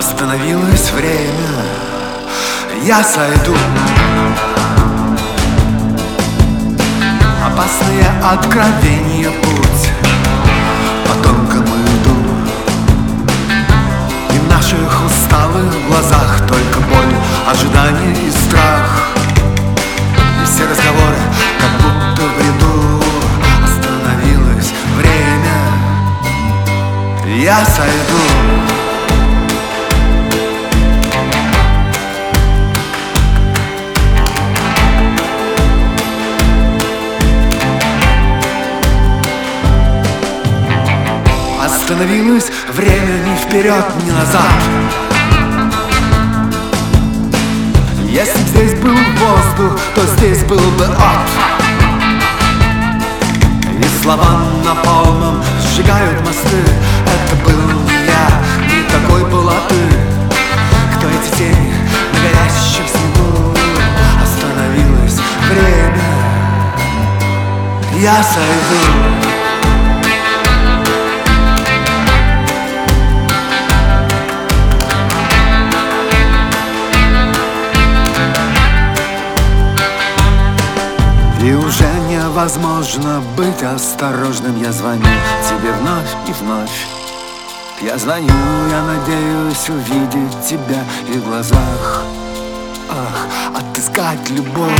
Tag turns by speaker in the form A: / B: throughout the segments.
A: Остановилось время, я сойду. Опасные откровения путь. По тонкому льду И в наших усталых глазах Только боль, ожидание и страх. И все разговоры, как будто в бреду Остановилось время. Я сойду Остановилось время ни вперед, ни назад. Если б здесь был воздух, то здесь был бы ад. И слова напалмом сжигают мосты. Это был не я, не такой была ты. Кто эти тени на горящем снегу? Остановилось время. Я сойду невозможно быть осторожным. Я звоню тебе вновь и вновь Я звоню, я надеюсь увидеть тебя и в глазах. Ах, отыскать любовь.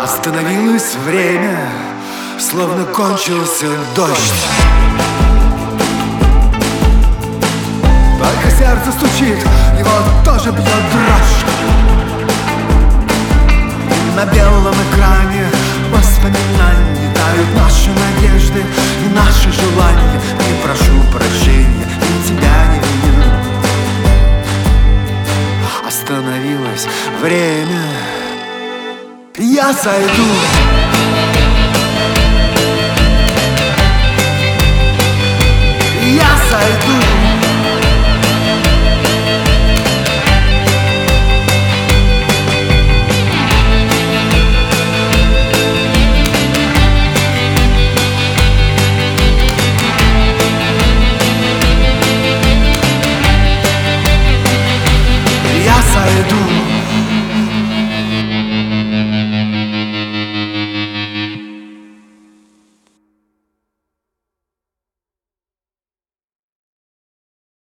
A: Остановилось время Словно кончился дождь. Только сердце стучит, его тоже бьет дрожь. И на белом экране воспоминания Тают наши надежды и наши желания. Не прошу прощения, и тебя не виню. Остановилось время Я сойду